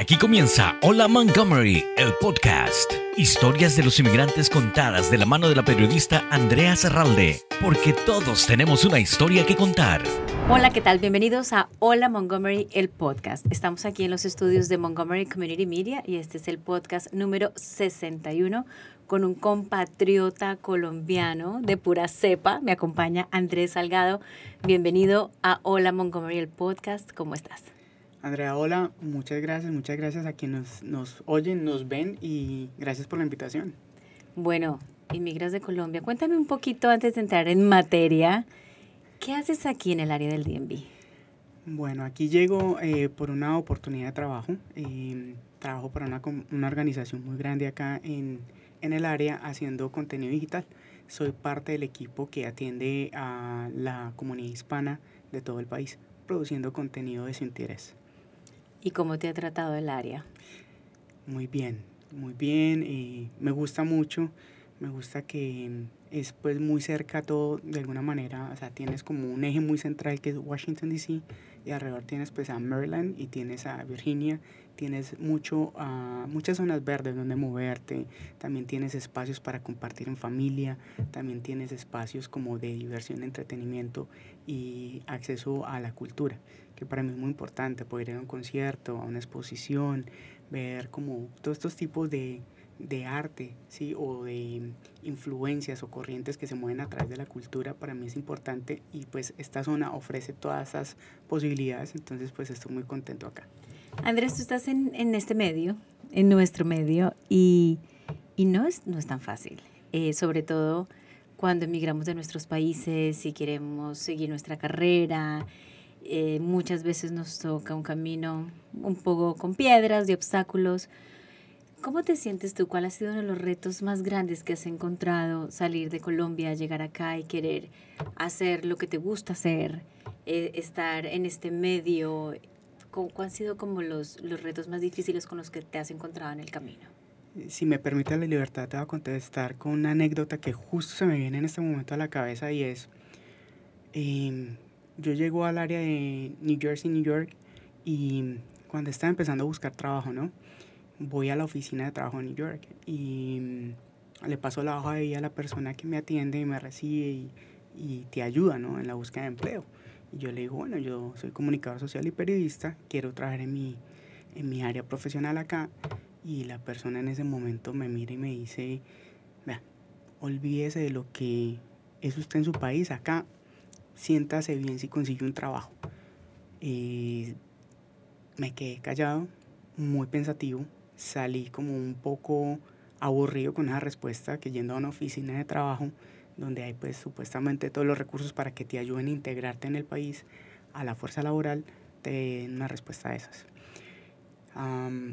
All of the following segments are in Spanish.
Aquí comienza Hola Montgomery, el podcast. Historias de los inmigrantes contadas de la mano de la periodista Andrea Serralde, porque todos tenemos una historia que contar. Hola, ¿qué tal? Bienvenidos a Hola Montgomery, el podcast. Estamos aquí en los estudios de Montgomery Community Media y este es el podcast número 61 con un compatriota colombiano de pura cepa. Me acompaña Andrés Salgado. Bienvenido a Hola Montgomery, el podcast. ¿Cómo estás? Andrea, hola, muchas gracias, muchas gracias a quienes nos, oyen, nos ven y gracias por la invitación. Bueno, inmigras de Colombia, cuéntame un poquito antes de entrar en materia, ¿qué haces aquí en el área del DMV? Bueno, aquí llego eh, por una oportunidad de trabajo. Eh, trabajo para una, una, organización muy grande acá en, en el área haciendo contenido digital. Soy parte del equipo que atiende a la comunidad hispana de todo el país, produciendo contenido de su interés. ¿Y cómo te ha tratado el área? Muy bien, muy bien. y me gusta mucho. Me gusta que es pues muy cerca todo de alguna manera. O sea, tienes como un eje muy central que es Washington DC y alrededor tienes pues a Maryland y tienes a Virginia. Tienes mucho, muchas zonas verdes donde moverte. También tienes espacios para compartir en familia. También tienes espacios como de diversión, entretenimiento y acceso a la cultura que para mí es muy importante, poder ir a un concierto, a una exposición, ver como todos estos tipos de, de arte, ¿sí? O de influencias o corrientes que se mueven a través de la cultura, para mí es importante y pues esta zona ofrece todas esas posibilidades, entonces pues estoy muy contento acá. Andrés, tú estás en, en este medio, en nuestro medio, y, y no, es, no es tan fácil, eh, sobre todo cuando emigramos de nuestros países y queremos seguir nuestra carrera, eh, muchas veces nos toca un camino un poco con piedras y obstáculos. ¿Cómo te sientes tú? ¿Cuál ha sido uno de los retos más grandes que has encontrado salir de Colombia, llegar acá y querer hacer lo que te gusta hacer, eh, estar en este medio? ¿Cuáles han sido como los, los retos más difíciles con los que te has encontrado en el camino? Si me permite la libertad, te voy a contestar con una anécdota que justo se me viene en este momento a la cabeza y es, eh, yo llego al área de New Jersey, New York, y cuando estaba empezando a buscar trabajo, ¿no? Voy a la oficina de trabajo en New York y mm, le paso la hoja ahí a la persona que me atiende y me recibe y, y te ayuda, ¿no? En la búsqueda de empleo. Y yo le digo, bueno, yo soy comunicador social y periodista, quiero trabajar en mi, en mi área profesional acá. Y la persona en ese momento me mira y me dice, vea, olvídese de lo que es usted en su país, acá siéntase bien si consigue un trabajo. Y me quedé callado, muy pensativo, salí como un poco aburrido con esa respuesta que yendo a una oficina de trabajo donde hay pues supuestamente todos los recursos para que te ayuden a integrarte en el país, a la fuerza laboral, te den una respuesta de esas.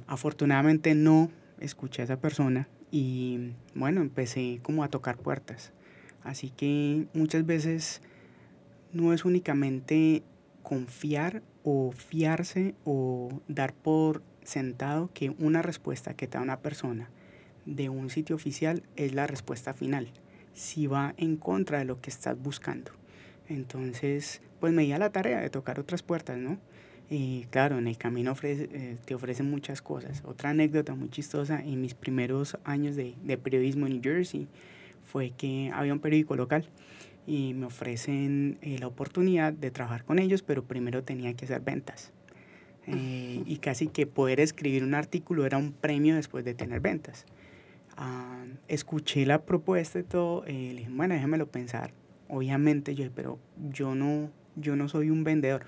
afortunadamente no escuché a esa persona y bueno, empecé como a tocar puertas. Así que muchas veces no es únicamente confiar o fiarse o dar por sentado que una respuesta que te da una persona de un sitio oficial es la respuesta final, si va en contra de lo que estás buscando. Entonces, pues me di a la tarea de tocar otras puertas, ¿no? Y claro, en el camino eh, te ofrecen muchas cosas. Otra anécdota muy chistosa, en mis primeros años de periodismo en New Jersey, fue que había un periódico local y me ofrecen eh, la oportunidad de trabajar con ellos, pero primero tenía que hacer ventas. Eh, y casi que poder escribir un artículo era un premio después de tener ventas. Ah, escuché la propuesta y todo, eh, le dije, bueno, déjamelo pensar. Obviamente yo, pero yo no, yo no soy un vendedor.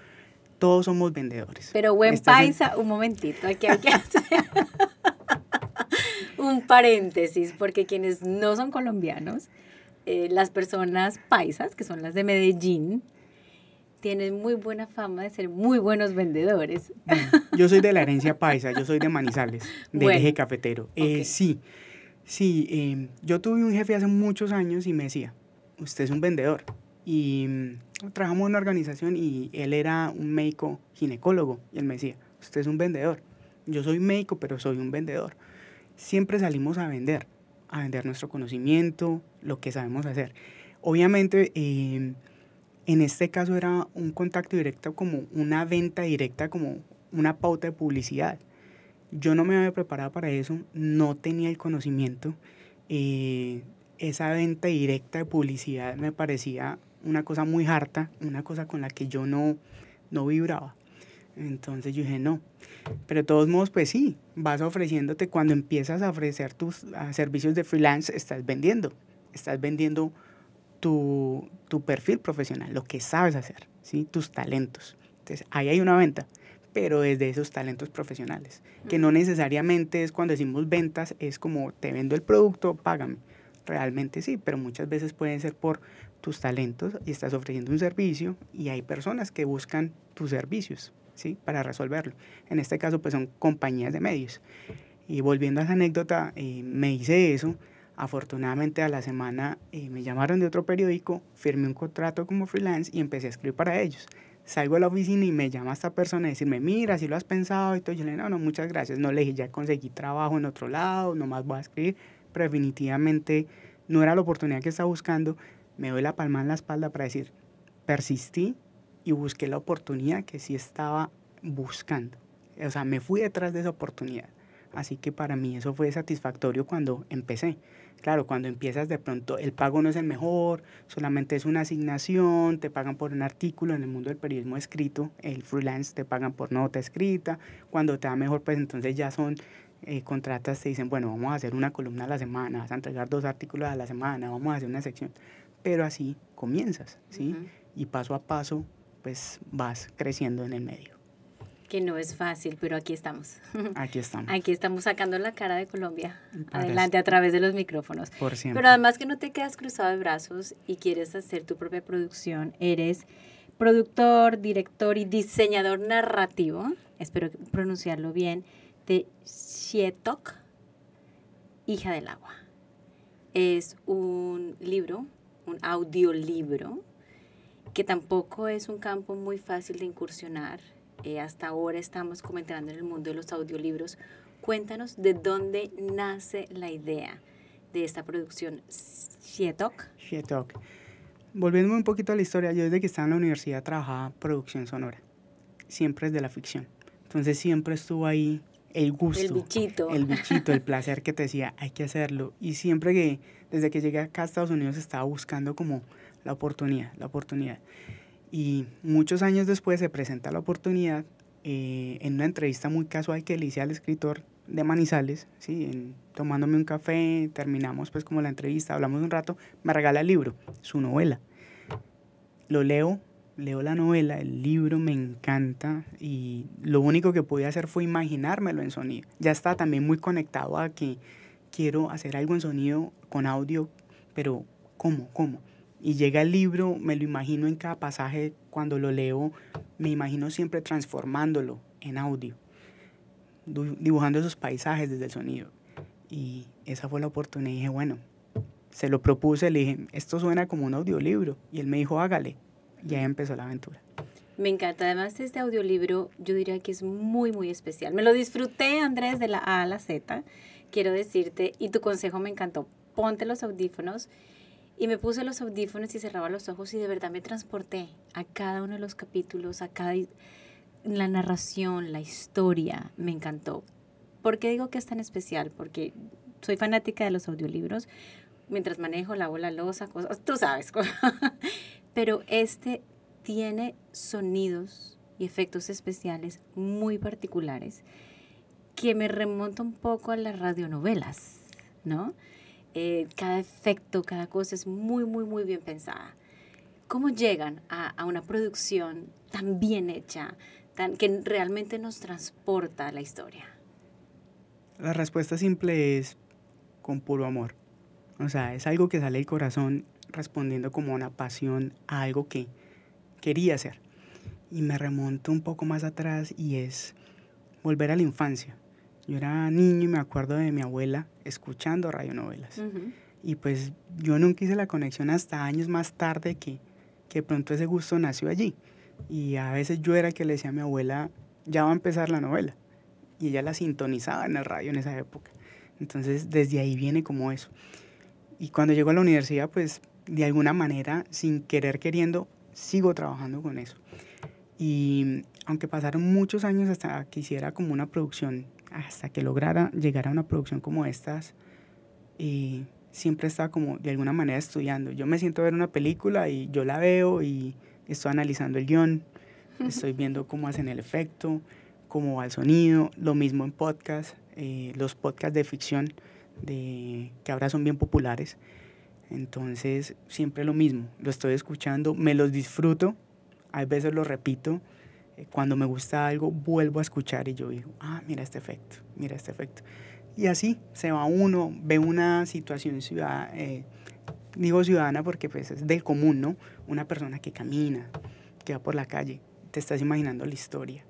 Todos somos vendedores. Pero buen paisa, un momentito, aquí hay que hacer un paréntesis, porque quienes no son colombianos, eh, las personas paisas, que son las de Medellín, tienen muy buena fama de ser muy buenos vendedores. Mm, yo soy de la herencia paisa, yo soy de Manizales, del eje cafetero. Eh, sí, sí, em, yo tuve un jefe hace muchos años y me decía, usted es un vendedor. Y mm, trabajamos en una organización y él era un médico ginecólogo y él me decía, usted es un vendedor. Yo soy médico, pero soy un vendedor. Siempre salimos a vender a vender nuestro conocimiento, lo que sabemos hacer. Obviamente, em, en este caso era un contacto directo como una venta directa, como una pauta de publicidad. Yo no me había preparado para eso, no tenía el conocimiento. Eh, esa venta directa de publicidad me parecía una cosa muy harta, una cosa con la que yo no, no vibraba. Entonces yo dije, no. Pero de todos modos, pues sí, vas ofreciéndote, cuando empiezas a ofrecer tus servicios de freelance, estás vendiendo. Estás vendiendo tu, tu, perfil profesional, lo que sabes hacer, ¿sí? tus talentos. Entonces, ahí hay una venta, pero desde esos talentos profesionales, que no necesariamente es cuando decimos ventas, es como te vendo el producto, págame. Realmente sí, pero muchas veces pueden ser por tus talentos y estás ofreciendo un servicio y hay personas que buscan tus servicios. ¿Sí? Para resolverlo. En este caso, pues son compañías de medios. Y volviendo a esa anécdota, eh, me hice eso. Afortunadamente a la semana eh, me llamaron de otro periódico, firmé un contrato como freelance y empecé a escribir para ellos. Salgo a la oficina y me llama esta persona a decirme, mira, si lo has pensado y todo. Yo le digo, no, no, muchas gracias. No le dije, ya conseguí trabajo en otro lado, nomás voy a escribir. Pero definitivamente no era la oportunidad que estaba buscando. Me doy la palma en la espalda para decir, persistí, y busqué la oportunidad que sí estaba buscando. O sea, me fui detrás de esa oportunidad. Así que para mí eso fue satisfactorio cuando empecé. Claro, cuando empiezas de pronto el pago no es el mejor, solamente es una asignación, te pagan por un artículo en el mundo del periodismo escrito, el freelance te pagan por nota escrita, cuando te da mejor pues entonces ya son eh, contratas, te dicen, bueno, vamos a hacer una columna a la semana, vas a entregar dos artículos a la semana, vamos a hacer una sección, pero así comienzas, ¿sí? Y paso a paso pues vas creciendo en el medio. Que no es fácil, pero aquí estamos. Aquí estamos. Aquí estamos sacando la cara de Colombia adelante a través de los micrófonos. Por siempre. Pero además que no te quedas cruzado de brazos y quieres hacer tu propia producción, eres productor, director y diseñador narrativo, espero pronunciarlo bien, de Shietok, Hija del Agua. Es un libro, un audiolibro que tampoco es un campo muy fácil de incursionar. Eh, hasta ahora estamos comentando en el mundo de los audiolibros. Cuéntanos de dónde nace la idea de esta producción Shietok. Shietok. Volviéndome un poquito a la historia, yo desde que estaba en la universidad trabajaba producción sonora. Siempre es de la ficción. Entonces siempre estuvo ahí el gusto. El bichito. El bichito, el placer que te decía, hay que hacerlo. Y siempre que, desde que llegué acá a Estados Unidos, estaba buscando como la oportunidad, la oportunidad. Y muchos años después se presenta la oportunidad eh, en una entrevista muy casual que le hice al escritor de Manizales, ¿sí? tomándome un café, terminamos pues como la entrevista, hablamos un rato, me regala el libro, su novela. Lo leo, leo la novela, el libro me encanta y lo único que pude hacer fue imaginármelo en sonido. Ya está también muy conectado a que quiero hacer algo en sonido con audio, pero ¿cómo? ¿Cómo? Y llega el libro, me lo imagino en cada pasaje, cuando lo leo, me imagino siempre transformándolo en audio, dibujando esos paisajes desde el sonido. Y esa fue la oportunidad y dije, bueno, se lo propuse, le dije, esto suena como un audiolibro. Y él me dijo, hágale. Y ahí empezó la aventura. Me encanta. Además, este audiolibro yo diría que es muy, muy especial. Me lo disfruté, Andrés, de la A a la Z, quiero decirte, y tu consejo me encantó. Ponte los audífonos y me puse los audífonos y cerraba los ojos y de verdad me transporté a cada uno de los capítulos, a cada la narración, la historia, me encantó. ¿Por qué digo que es tan especial? Porque soy fanática de los audiolibros. Mientras manejo, lavo la losa, cosas, tú sabes. Pero este tiene sonidos y efectos especiales muy particulares que me remonta un poco a las radionovelas, ¿no? Eh, cada efecto, cada cosa es muy, muy, muy bien pensada. ¿Cómo llegan a, una producción tan bien hecha, tan, que realmente nos transporta a la historia? La respuesta simple es con puro amor. O sea, es algo que sale del corazón respondiendo como una pasión a algo que quería hacer. Y me remonto un poco más atrás y es volver a la infancia. Yo era niño y me acuerdo de mi abuela escuchando radionovelas. Y pues yo nunca hice la conexión hasta años más tarde que, que pronto ese gusto nació allí. Y a veces yo era el que le decía a mi abuela, ya va a empezar la novela. Y ella la sintonizaba en el radio en esa época. Entonces desde ahí viene como eso. Y cuando llego a la universidad, pues de alguna manera, sin querer queriendo, sigo trabajando con eso. Y aunque pasaron muchos años hasta que hiciera como una producción hasta que lograra llegar a una producción como estas, eh, siempre estaba como de alguna manera estudiando. Yo me siento a ver una película y yo la veo y estoy analizando el guion, estoy viendo cómo hacen el efecto, cómo va el sonido, lo mismo en podcast, eh, los podcasts de ficción de, que ahora son bien populares. Entonces, siempre lo mismo, lo estoy escuchando, me los disfruto, a veces lo repito, cuando me gusta algo vuelvo a escuchar y yo digo, ah, mira este efecto, mira este efecto. Y así se va uno, ve una situación ciudadana, eh, digo ciudadana porque pues es del común, ¿no? Una persona que camina, que va por la calle, te estás imaginando la historia.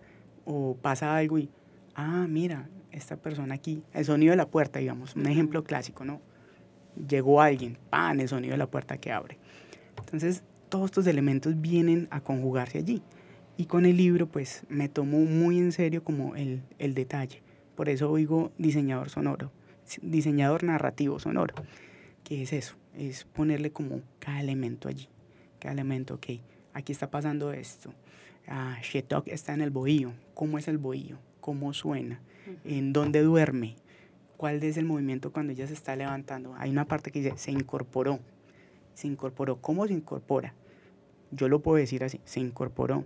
O pasa algo y, ah, mira, esta persona aquí, el sonido de la puerta, digamos, un ejemplo clásico, ¿no? Llegó alguien, pan, el sonido de la puerta que abre. Entonces, todos estos elementos vienen a conjugarse allí. Y con el libro, pues, me tomo muy en serio como el, el detalle. Por eso digo diseñador sonoro, diseñador narrativo sonoro. ¿Qué es eso? Es ponerle como cada elemento allí. Cada elemento, ok, aquí está pasando esto. Ah, Shetok está en el bohío. ¿Cómo es el bohío? ¿Cómo suena? en dónde duerme, cuál es el movimiento cuando ella se está levantando. Hay una parte que dice, se incorporó, se incorporó. ¿Cómo se incorpora? Yo lo puedo decir así, se incorporó.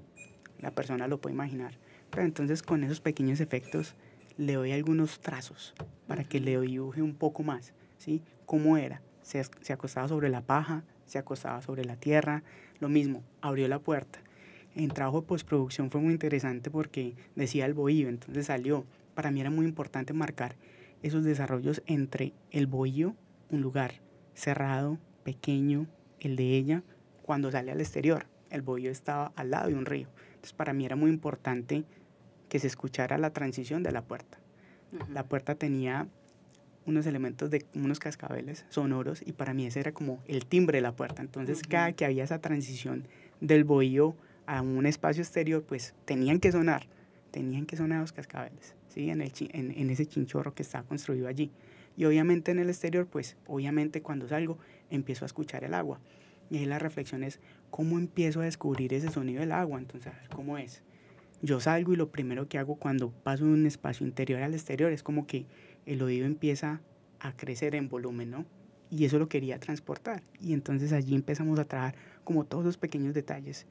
La persona lo puede imaginar. Pero entonces con esos pequeños efectos le doy algunos trazos para que le dibuje un poco más, ¿sí? ¿Cómo era? Se, se acostaba sobre la paja, se acostaba sobre la tierra, lo mismo, abrió la puerta. En trabajo de postproducción fue muy interesante porque decía el bohío, entonces salió, para mí era muy importante marcar esos desarrollos entre el bohío, un lugar cerrado, pequeño, el de ella, cuando sale al exterior. El bohío estaba al lado de un río. Entonces para mí era muy importante que se escuchara la transición de la puerta. La puerta tenía unos elementos de unos cascabeles sonoros y para mí ese era como el timbre de la puerta. Entonces cada que había esa transición del bohío a un espacio exterior, pues tenían que sonar, tenían que sonar los cascabeles. En, el, en, ese chinchorro que está construido allí. Y obviamente en el exterior, pues obviamente cuando salgo empiezo a escuchar el agua. Y ahí la reflexión es, ¿cómo empiezo a descubrir ese sonido del agua? Entonces, a ver, ¿cómo es? Yo salgo y lo primero que hago cuando paso de un espacio interior al exterior es como que el oído empieza a crecer en volumen, ¿no? Y eso lo quería transportar. Y entonces allí empezamos a trabajar como todos los pequeños detalles.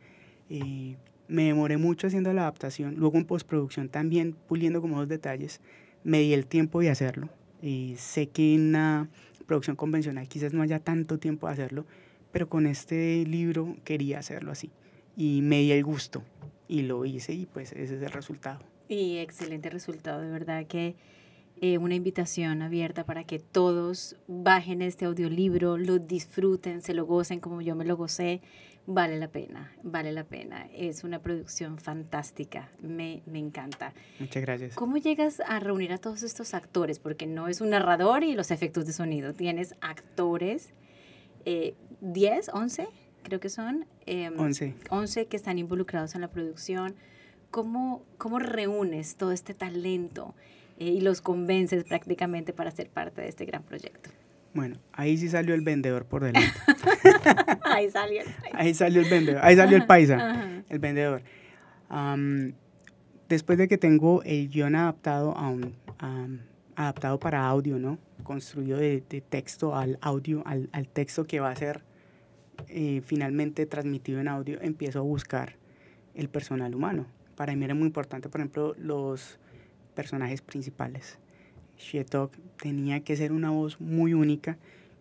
Eh, me demoré mucho haciendo la adaptación, luego en postproducción también puliendo como dos detalles, me di el tiempo de hacerlo. Y sé que en una producción convencional quizás no haya tanto tiempo de hacerlo, pero con este libro quería hacerlo así. Y me di el gusto y lo hice y pues ese es el resultado. Y excelente resultado, de verdad que eh, una invitación abierta para que todos bajen este audiolibro, lo disfruten, se lo gocen como yo me lo gocé vale la pena, vale la pena. Es una producción fantástica, me, me, encanta. Muchas gracias. ¿Cómo llegas a reunir a todos estos actores? Porque no es un narrador y los efectos de sonido, tienes actores, eh, 10, 11, creo que son. Eh, 11. 11 que están involucrados en la producción. ¿Cómo, cómo reúnes todo este talento eh, y los convences prácticamente para ser parte de este gran proyecto? Bueno, ahí sí salió el vendedor por delante. ahí salió el Ahí salió el vendedor, ahí salió el paisa, el vendedor. después de que tengo el guion adaptado a un, adaptado para audio, ¿no? Construido de, texto al audio, al, al, texto que va a ser eh, finalmente transmitido en audio, empiezo a buscar el personal humano. Para mí era muy importante, por ejemplo, los personajes principales. Shetok tenía que ser una voz muy única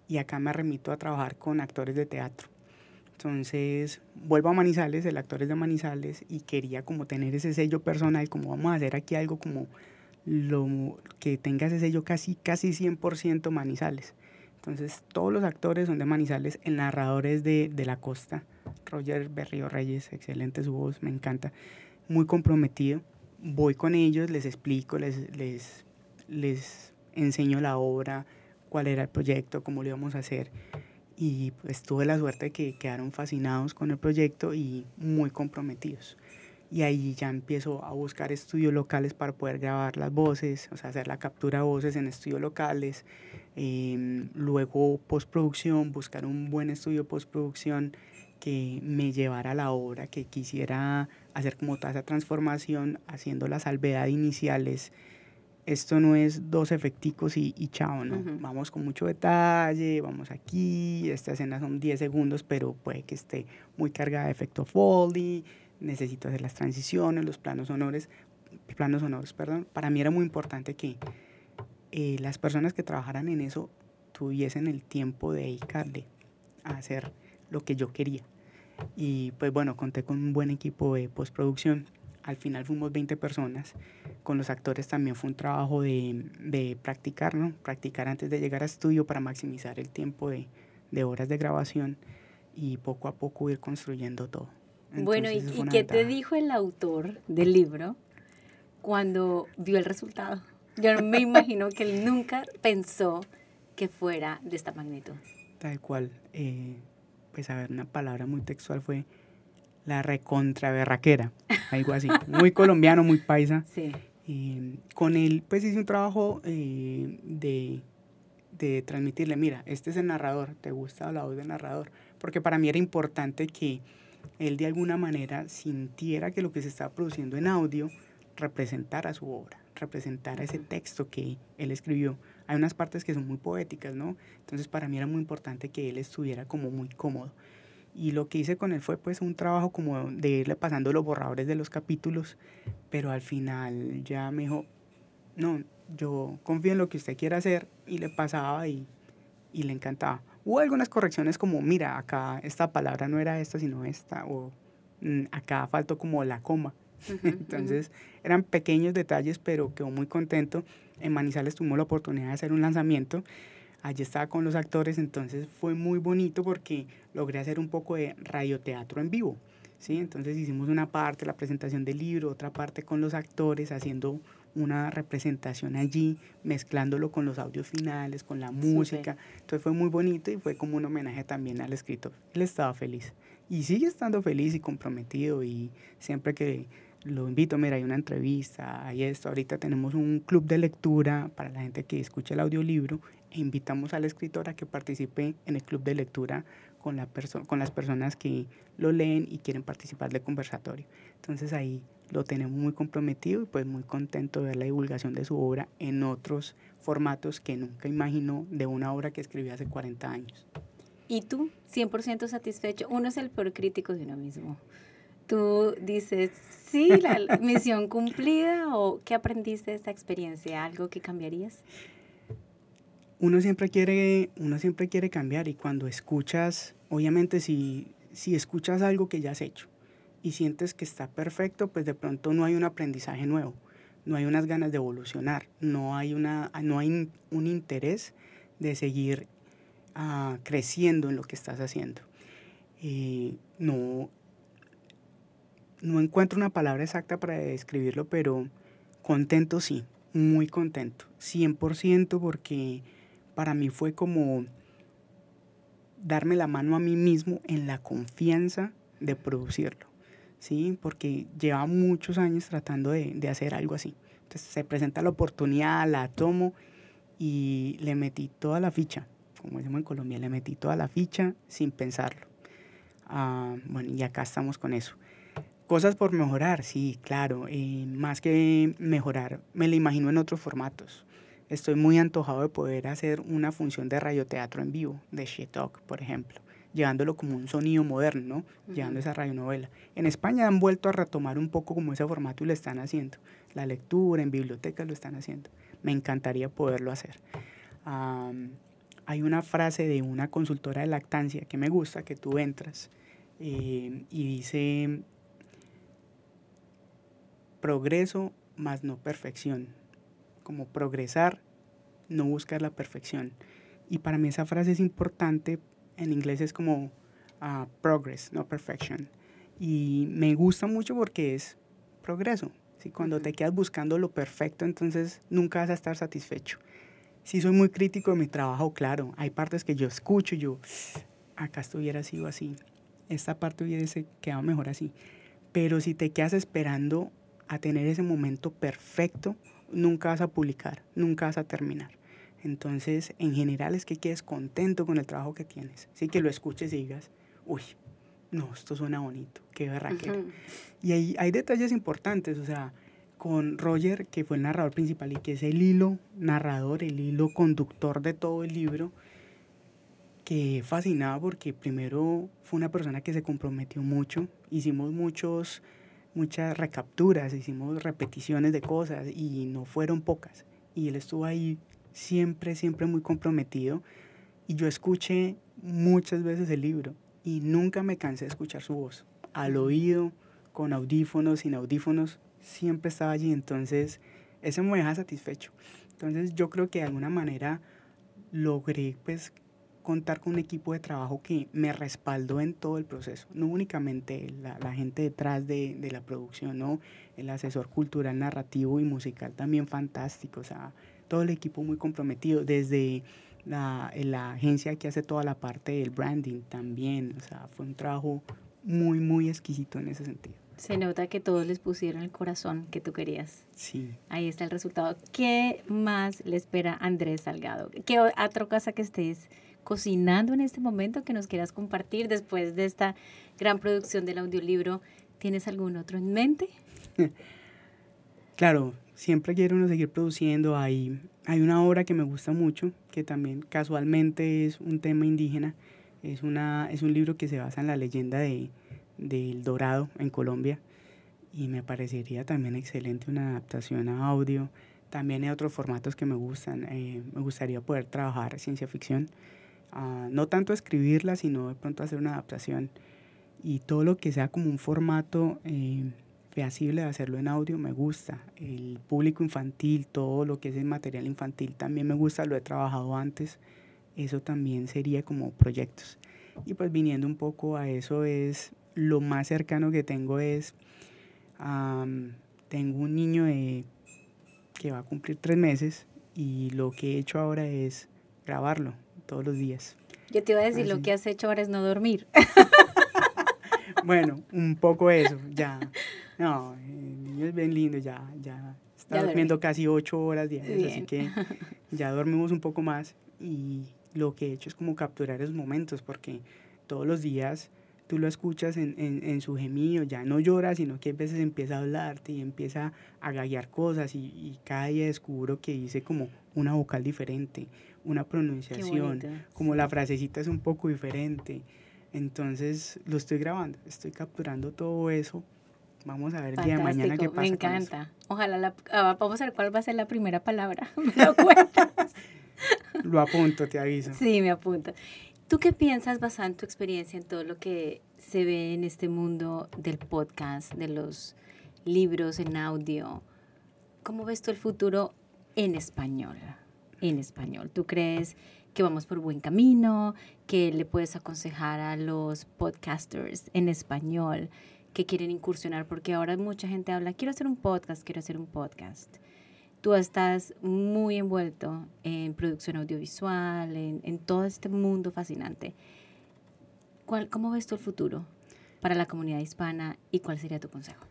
y acá me remito a trabajar con actores de teatro. Entonces vuelvo a Manizales, el actor es de Manizales y quería como tener ese sello personal, como vamos a hacer aquí algo como lo que tenga ese sello casi casi 100% Manizales. Entonces todos los actores son de Manizales, el narrador es de, de la costa, Roger Berrío Reyes, excelente su voz, me encanta, muy comprometido. Voy con ellos, les explico, les, les les enseño la obra, cuál era el proyecto, cómo lo íbamos a hacer. Y pues tuve la suerte de que quedaron fascinados con el proyecto y muy comprometidos. Y ahí ya empiezo a buscar estudios locales para poder grabar las voces, o sea, hacer la captura de voces en estudios locales. Em, luego postproducción, buscar un buen estudio postproducción que me llevara a la obra, que quisiera hacer como toda esa transformación, haciendo la salvedad iniciales esto no es dos efecticos y, y chao, ¿no? Vamos con mucho detalle, vamos aquí, esta escena son 10 segundos, pero puede que esté muy cargada de efecto Foley, necesito hacer las transiciones, los planos sonores, planos perdón. Para mí era muy importante que eh, las personas que trabajaran en eso tuviesen el tiempo de dedicarle a hacer lo que yo quería. Y pues bueno, conté con un buen equipo de postproducción al final fuimos 20 personas. Con los actores también fue un trabajo de, de practicar, ¿no? Practicar antes de llegar a estudio para maximizar el tiempo de, de horas de grabación y poco a poco ir construyendo todo. Bueno, ¿y, ¿y qué te dijo el autor del libro cuando vio el resultado? Yo no me imagino que él nunca pensó que fuera de esta magnitud. Tal cual. Eh, pues a ver, una palabra muy textual fue la recontraberraquera, algo así, muy colombiano, muy paisa. Sí. con él, pues hice un trabajo eh, de, de, transmitirle, mira, este es el narrador, ¿te gusta la voz del narrador? Porque para mí era importante que él de alguna manera sintiera que lo que se estaba produciendo en audio representara su obra, representara ese texto que él escribió. Hay unas partes que son muy poéticas, ¿no? Entonces para mí era muy importante que él estuviera como muy cómodo. Y lo que hice con él fue pues un trabajo como de irle pasando los borradores de los capítulos, pero al final ya me dijo, no, yo confío en lo que usted quiera hacer y le pasaba y, y le encantaba. Hubo algunas correcciones como, mira, acá esta palabra no era esta, sino esta, o mm, acá faltó como la coma. Entonces eran pequeños detalles, pero quedó muy contento. En Manizales tuvimos la oportunidad de hacer un lanzamiento allí estaba con los actores, entonces fue muy bonito porque logré hacer un poco de radioteatro en vivo. ¿sí? Entonces hicimos una parte, la presentación del libro, otra parte con los actores, haciendo una representación allí, mezclándolo con los audios finales, con la música. Entonces fue muy bonito y fue como un homenaje también al escritor. Él estaba feliz y sigue estando feliz y comprometido y siempre que lo invito, mira, hay una entrevista, hay esto, ahorita tenemos un club de lectura para la gente que escucha el audiolibro e invitamos al escritor a que participe en el club de lectura con, la con las personas que lo leen y quieren participar del conversatorio. Entonces ahí lo tenemos muy comprometido y pues muy contento de ver la divulgación de su obra en otros formatos que nunca imaginó de una obra que escribió hace 40 años. ¿Y tú, 100% satisfecho? Uno es el peor crítico de uno mismo. Tú dices, sí, la misión cumplida o qué aprendiste de esta experiencia, algo que cambiarías? uno siempre quiere, uno siempre quiere cambiar y cuando escuchas, obviamente si, si escuchas algo que ya has hecho y sientes que está perfecto, pues de pronto no hay un aprendizaje nuevo, no hay unas ganas de evolucionar, no hay, una, no hay un interés de seguir uh, creciendo en lo que estás haciendo. Eh, no, no encuentro una palabra exacta para describirlo, pero contento sí, muy contento, 100% porque para mí fue como darme la mano a mí mismo en la confianza de producirlo, ¿sí? Porque lleva muchos años tratando de, de hacer algo así. Entonces se presenta la oportunidad, la tomo y le metí toda la ficha, como decimos en Colombia, le metí toda la ficha sin pensarlo. Ah, bueno, y acá estamos con eso. Cosas por mejorar, sí, claro. Eh, más que mejorar, me lo imagino en otros formatos. Estoy muy antojado de poder hacer una función de radioteatro en vivo, de Shetok, por ejemplo, llevándolo como un sonido moderno, llevando esa radionovela. En España han vuelto a retomar un poco como ese formato y lo están haciendo. La lectura, en bibliotecas lo están haciendo. Me encantaría poderlo hacer. hay una frase de una consultora de lactancia que me gusta, que tú entras eh, y dice, progreso más no perfección como progresar, no buscar la perfección. Y para mí esa frase es importante, en inglés es como uh, progress, no perfection. Y me gusta mucho porque es progreso. Si Cuando te quedas buscando lo perfecto, entonces nunca vas a estar satisfecho. Si soy muy crítico de mi trabajo, claro, hay partes que yo escucho y yo, acá estuviera sido así, esta parte hubiese quedado mejor así. Pero si te quedas esperando a tener ese momento perfecto, nunca vas a publicar, nunca vas a terminar. Entonces, en general es que quedes contento con el trabajo que tienes. Sí, que lo escuches y digas, uy, no, esto suena bonito, qué berraquera. Y hay, hay detalles importantes, o sea, con Roger, que fue el narrador principal y que es el hilo narrador, el hilo conductor de todo el libro, que fascinaba porque primero fue una persona que se comprometió mucho, hicimos muchos, muchas recapturas, hicimos repeticiones de cosas y no fueron pocas. Y él estuvo ahí siempre, siempre muy comprometido. Y yo escuché muchas veces el libro y nunca me cansé de escuchar su voz. Al oído, con audífonos, sin audífonos, siempre estaba allí. Entonces, eso me deja satisfecho. Entonces, yo creo que de alguna manera logré pues contar con un equipo de trabajo que me respaldó en todo el proceso, no únicamente la, la gente detrás de, de, la producción, ¿no? el asesor cultural, narrativo y musical también fantástico, o sea, todo el equipo muy comprometido, desde la, la agencia que hace toda la parte del branding también, o sea, fue un trabajo muy, muy exquisito en ese sentido. Se nota que todos les pusieron el corazón que tú querías. Sí. Ahí está el resultado. ¿Qué más le espera Andrés Salgado? ¿Qué otra cosa que estés cocinando en este momento que nos quieras compartir después de esta gran producción del audiolibro? ¿Tienes algún otro en mente? claro, siempre quiero uno seguir produciendo. Hay, hay una obra que me gusta mucho, que también casualmente es un tema indígena. Es, una, es un libro que se basa en la leyenda de, del Dorado en Colombia y me parecería también excelente una adaptación a audio. También hay otros formatos que me gustan. Eh, me gustaría poder trabajar ciencia ficción no tanto escribirla, sino de pronto hacer una adaptación. Y todo lo que sea como un formato eh, feasible de hacerlo en audio me gusta. El público infantil, todo lo que es el material infantil también me gusta, lo he trabajado antes. Eso también sería como proyectos. Y pues viniendo un poco a eso es lo más cercano que tengo es, tengo un niño de, que va a cumplir tres meses y lo que he hecho ahora es grabarlo todos los días. Yo te iba a decir, lo que has hecho ahora es no dormir. bueno, un poco eso, ya. No, el niño es bien lindo, ya, ya está durmiendo casi ocho horas diarias, así que ya dormimos un poco más y lo que he hecho es como capturar esos momentos, porque todos los días tú lo escuchas en, en, en, su gemido, ya no llora, sino que a veces empieza a hablarte y empieza a gaguear cosas y, y cada día descubro que dice como una vocal diferente, una pronunciación, como la frasecita es un poco diferente. Entonces lo estoy grabando, estoy capturando todo eso. Vamos a ver el día de mañana qué pasa. Me encanta. Ojalá la, ah, vamos a ver cuál va a ser la primera palabra. ¿Me lo cuentas? lo apunto, te aviso. Sí, me apunto. ¿Tú qué piensas basado en tu experiencia en todo lo que se ve en este mundo del podcast, de los libros en audio? ¿Cómo ves tú el futuro en español? En español. ¿Tú crees que vamos por buen camino? ¿Que le puedes aconsejar a los podcasters en español que quieren incursionar? Porque ahora mucha gente habla, quiero hacer un podcast, quiero hacer un podcast tú estás muy envuelto en producción audiovisual, en, todo este mundo fascinante. ¿Cuál, ¿Cómo ves tú el futuro para la comunidad hispana y cuál sería tu consejo?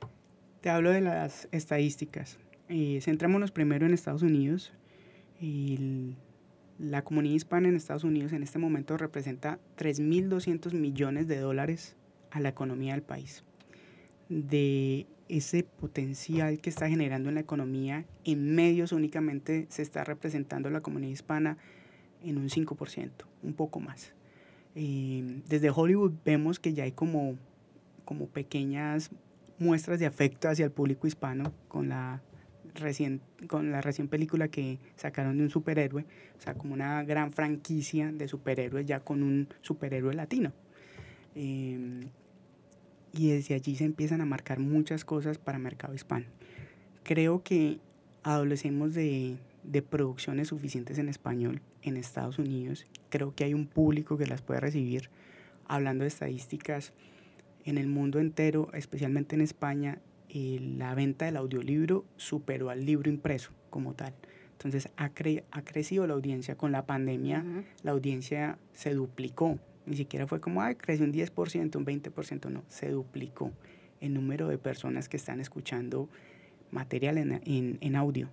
Te hablo de las estadísticas. Eh, centrémonos primero en Estados Unidos. La comunidad hispana en Estados Unidos en este momento representa 3.200 millones de dólares a la economía del país. De ese potencial que está generando en la economía en medios únicamente se está representando la comunidad hispana en un 5%, un poco más. Eh, desde Hollywood vemos que ya hay como, como pequeñas muestras de afecto hacia el público hispano con la recién, con la recién película que sacaron de un superhéroe, o sea, como una gran franquicia de superhéroes ya con un superhéroe latino. Eh, y desde allí se empiezan a marcar muchas cosas para mercado hispano. Creo que adolecemos de, de producciones suficientes en español en Estados Unidos. Creo que hay un público que las puede recibir. Hablando de estadísticas, en el mundo entero, especialmente en España, la venta del audiolibro superó al libro impreso como tal. Entonces ha, ha crecido la audiencia. Con la pandemia, la audiencia se duplicó. Ni siquiera fue como, ay, creció un 10%, un 20%, no, se duplicó el número de personas que están escuchando material en, en, en audio.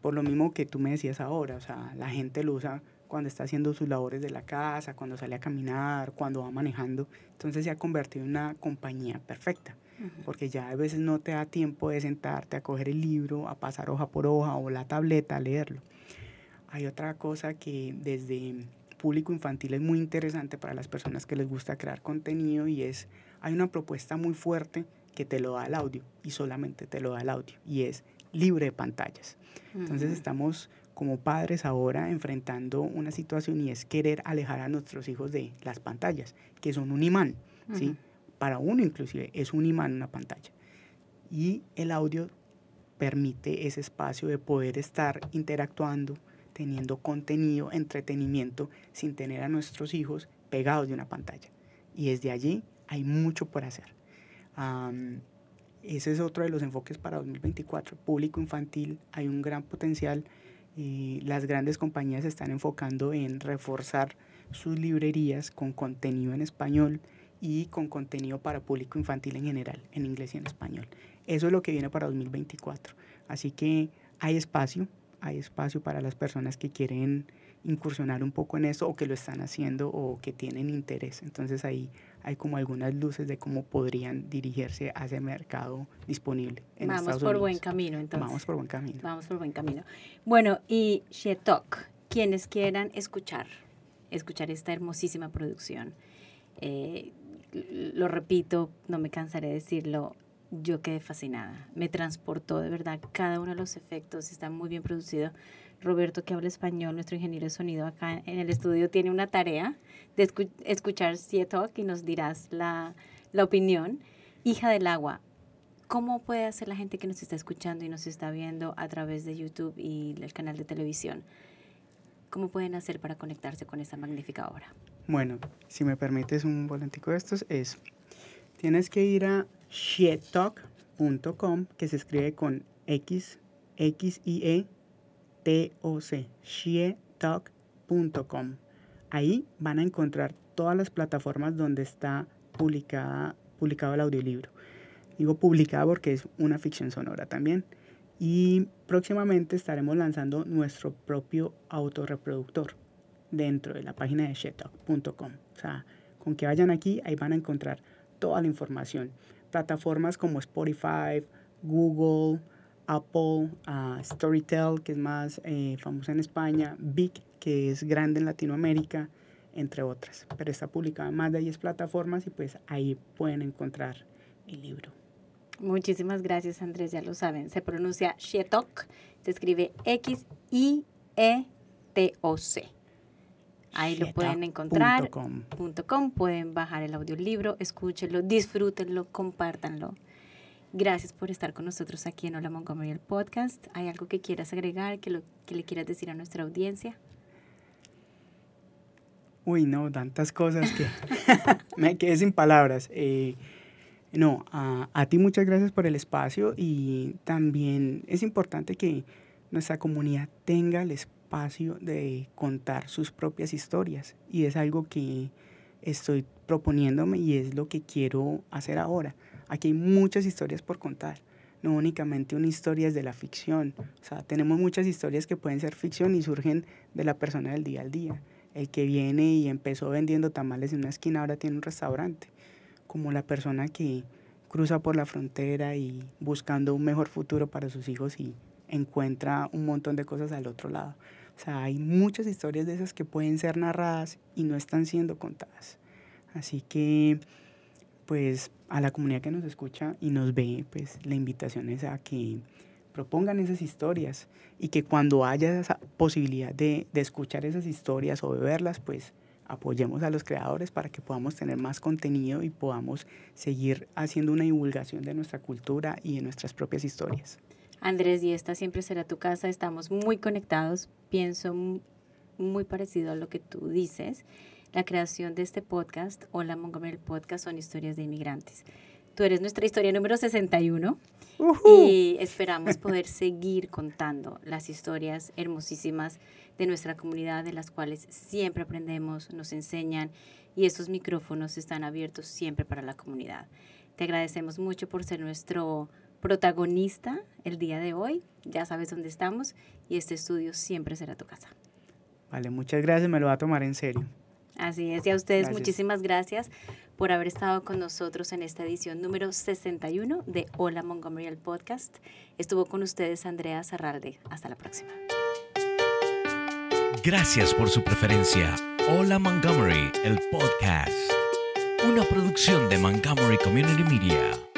Por lo mismo que tú me decías ahora, o sea, la gente lo usa cuando está haciendo sus labores de la casa, cuando sale a caminar, cuando va manejando. Entonces se ha convertido en una compañía perfecta, porque ya a veces no te da tiempo de sentarte a coger el libro, a pasar hoja por hoja o la tableta a leerlo. Hay otra cosa que desde público infantil es muy interesante para las personas que les gusta crear contenido y es, hay una propuesta muy fuerte que te lo da el audio y solamente te lo da el audio y es libre de pantallas. Entonces estamos como padres ahora enfrentando una situación y es querer alejar a nuestros hijos de las pantallas, que son un imán, ¿sí? Para uno inclusive es un imán una pantalla. Y el audio permite ese espacio de poder estar interactuando, teniendo contenido, entretenimiento, sin tener a nuestros hijos pegados de una pantalla. Y desde allí hay mucho por hacer. ese es otro de los enfoques para 2024. Público infantil, hay un gran potencial y las grandes compañías están enfocando en reforzar sus librerías con contenido en español y con contenido para público infantil en general, en inglés y en español. Eso es lo que viene para 2024. Así que hay espacio, hay espacio para las personas que quieren incursionar un poco en eso o que lo están haciendo o que tienen interés. Entonces ahí hay como algunas luces de cómo podrían dirigirse a ese mercado disponible. En Vamos por buen camino entonces. Vamos por buen camino. Vamos por buen camino. Bueno, y Shetok, quienes quieran escuchar, escuchar esta hermosísima producción. Eh, lo repito, no me cansaré de decirlo, yo quedé fascinada. Me transportó de verdad cada uno de los efectos, está muy bien producido. Roberto, que habla español, nuestro ingeniero de sonido acá en el estudio, tiene una tarea de escuchar Sietok y nos dirás la, la opinión. Hija del agua, ¿cómo puede hacer la gente que nos está escuchando y nos está viendo a través de YouTube y el canal de televisión? ¿Cómo pueden hacer para conectarse con esta magnífica obra? Bueno, si me permites un volantico de estos, es, tienes que ir a shietalk.com, que se escribe con X, X, I, E, T-O-C, shietalk.com. Ahí van a encontrar todas las plataformas donde está publicada, publicado el audiolibro. Digo publicada porque es una ficción sonora también. Y próximamente estaremos lanzando nuestro propio autorreproductor dentro de la página de shetalk.com. O sea, con que vayan aquí, ahí van a encontrar toda la información. Plataformas como Spotify, Google, Apple, uh, Storytel, que es más eh, famosa en España, Big, que es grande en Latinoamérica, entre otras. Pero está publicada en más de 10 plataformas y pues ahí pueden encontrar el libro. Muchísimas gracias Andrés, ya lo saben. Se pronuncia Shetok, se escribe X-I-E-T-O-C. Ahí lo pueden encontrar. .com. Pueden bajar el audiolibro, escúchenlo, disfrútenlo, compártanlo. Gracias por estar con nosotros aquí en Hola Montgomery, el podcast. ¿Hay algo que quieras agregar, que, lo, que le quieras decir a nuestra audiencia? Uy, no, tantas cosas que me quedé sin palabras. Eh, no, a, a, ti muchas gracias por el espacio y también es importante que nuestra comunidad tenga el espacio de contar sus propias historias y es algo que estoy proponiéndome y es lo que quiero hacer ahora. Aquí hay muchas historias por contar, no únicamente una historia es de la ficción. O sea, tenemos muchas historias que pueden ser ficción y surgen de la persona del día al día. El que viene y empezó vendiendo tamales en una esquina ahora tiene un restaurante. Como la persona que cruza por la frontera y buscando un mejor futuro para sus hijos y encuentra un montón de cosas al otro lado. O sea, hay muchas historias de esas que pueden ser narradas y no están siendo contadas. Así que pues a la comunidad que nos escucha y nos ve, pues la invitación es a que propongan esas historias y que cuando haya esa posibilidad de, de escuchar esas historias o de verlas, pues apoyemos a los creadores para que podamos tener más contenido y podamos seguir haciendo una divulgación de nuestra cultura y de nuestras propias historias. Andrés, y esta siempre será tu casa, estamos muy conectados, pienso muy parecido a lo que tú dices la creación de este podcast, Hola Montgomery Podcast, son historias de inmigrantes. Tú eres nuestra historia número 61 y esperamos poder seguir contando las historias hermosísimas de nuestra comunidad, de las cuales siempre aprendemos, nos enseñan y estos micrófonos están abiertos siempre para la comunidad. Te agradecemos mucho por ser nuestro protagonista el día de hoy. Ya sabes dónde estamos y este estudio siempre será tu casa. Vale, muchas gracias, me lo va a tomar en serio. Así es, y a ustedes muchísimas gracias por haber estado con nosotros en esta edición número 61 de Hola Montgomery, el podcast. Estuvo con ustedes Andrea Zarralde. Hasta la próxima. Gracias por su preferencia. Hola Montgomery, el podcast. Una producción de Montgomery Community Media.